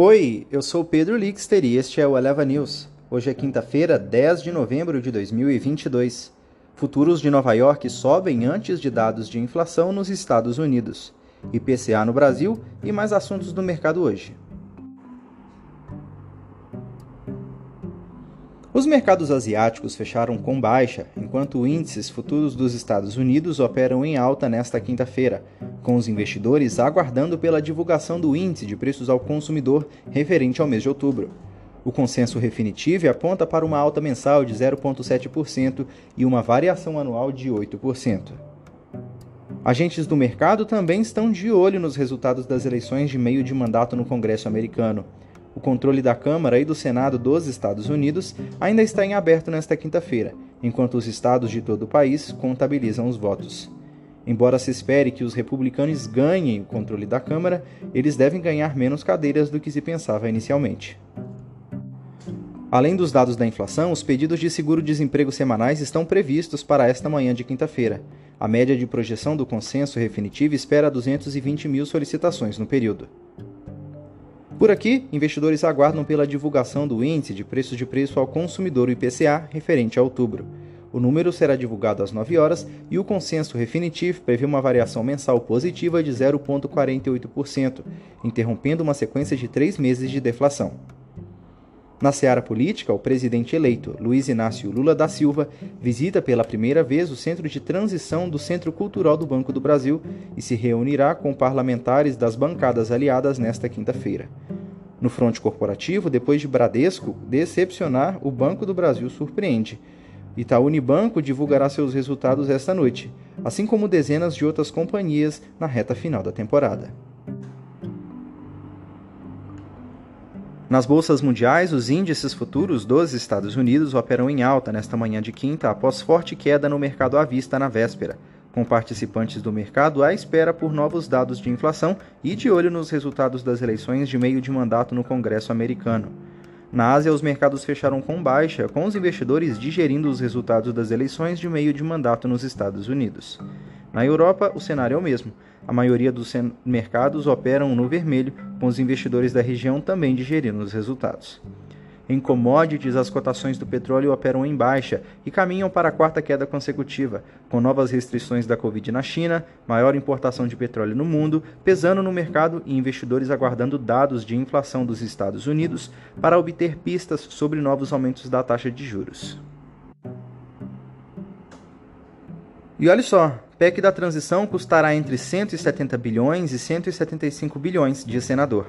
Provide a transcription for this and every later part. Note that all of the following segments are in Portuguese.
Oi, eu sou Pedro Lixter e este é o Eleva News. Hoje é quinta-feira, 10 de novembro de 2022. Futuros de Nova York sobem antes de dados de inflação nos Estados Unidos. IPCA no Brasil e mais assuntos do mercado hoje. Os mercados asiáticos fecharam com baixa, enquanto índices futuros dos Estados Unidos operam em alta nesta quinta-feira, com os investidores aguardando pela divulgação do índice de preços ao consumidor referente ao mês de outubro. O consenso Refinitiv aponta para uma alta mensal de 0,7% e uma variação anual de 8%. Agentes do mercado também estão de olho nos resultados das eleições de meio de mandato no Congresso americano. O controle da Câmara e do Senado dos Estados Unidos ainda está em aberto nesta quinta-feira, enquanto os estados de todo o país contabilizam os votos. Embora se espere que os republicanos ganhem o controle da Câmara, eles devem ganhar menos cadeiras do que se pensava inicialmente. Além dos dados da inflação, os pedidos de seguro-desemprego semanais estão previstos para esta manhã de quinta-feira. A média de projeção do consenso definitivo espera 220 mil solicitações no período. Por aqui, investidores aguardam pela divulgação do índice de preços de preço ao consumidor IPCA referente a outubro. O número será divulgado às 9 horas e o consenso definitivo prevê uma variação mensal positiva de 0,48%, interrompendo uma sequência de três meses de deflação. Na seara política, o presidente eleito, Luiz Inácio Lula da Silva, visita pela primeira vez o centro de transição do Centro Cultural do Banco do Brasil e se reunirá com parlamentares das bancadas aliadas nesta quinta-feira. No fronte corporativo, depois de Bradesco decepcionar, o Banco do Brasil surpreende. Itaú Unibanco divulgará seus resultados esta noite, assim como dezenas de outras companhias na reta final da temporada. Nas bolsas mundiais, os índices futuros dos Estados Unidos operam em alta nesta manhã de quinta após forte queda no mercado à vista na véspera com participantes do mercado à espera por novos dados de inflação e de olho nos resultados das eleições de meio de mandato no Congresso americano. Na Ásia, os mercados fecharam com baixa, com os investidores digerindo os resultados das eleições de meio de mandato nos Estados Unidos. Na Europa, o cenário é o mesmo. A maioria dos mercados operam no vermelho, com os investidores da região também digerindo os resultados. Em commodities, as cotações do petróleo operam em baixa e caminham para a quarta queda consecutiva, com novas restrições da Covid na China, maior importação de petróleo no mundo, pesando no mercado e investidores aguardando dados de inflação dos Estados Unidos para obter pistas sobre novos aumentos da taxa de juros. E olha só, PEC da transição custará entre 170 bilhões e 175 bilhões, diz senador.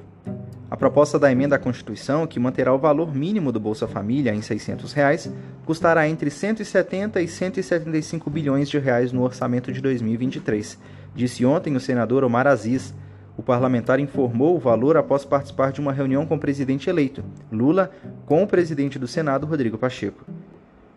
A proposta da emenda à Constituição, que manterá o valor mínimo do Bolsa Família em 600 reais, custará entre 170 e 175 bilhões de reais no orçamento de 2023, disse ontem o senador Omar Aziz. O parlamentar informou o valor após participar de uma reunião com o presidente eleito, Lula, com o presidente do Senado, Rodrigo Pacheco.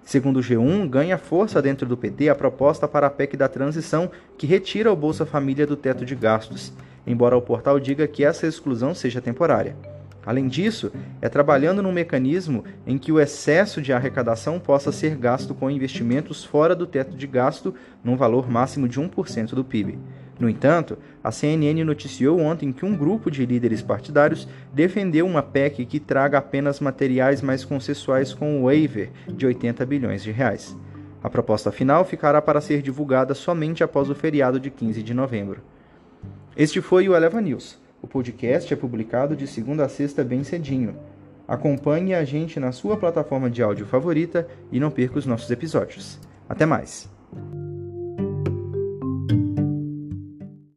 Segundo o G1, ganha força dentro do PT a proposta para a PEC da transição, que retira o Bolsa Família do teto de gastos embora o portal diga que essa exclusão seja temporária. Além disso, é trabalhando num mecanismo em que o excesso de arrecadação possa ser gasto com investimentos fora do teto de gasto, num valor máximo de 1% do PIB. No entanto, a CNN noticiou ontem que um grupo de líderes partidários defendeu uma PEC que traga apenas materiais mais consensuais com o waiver de 80 bilhões de reais. A proposta final ficará para ser divulgada somente após o feriado de 15 de novembro. Este foi o Eleva News. O podcast é publicado de segunda a sexta bem cedinho. Acompanhe a gente na sua plataforma de áudio favorita e não perca os nossos episódios. Até mais!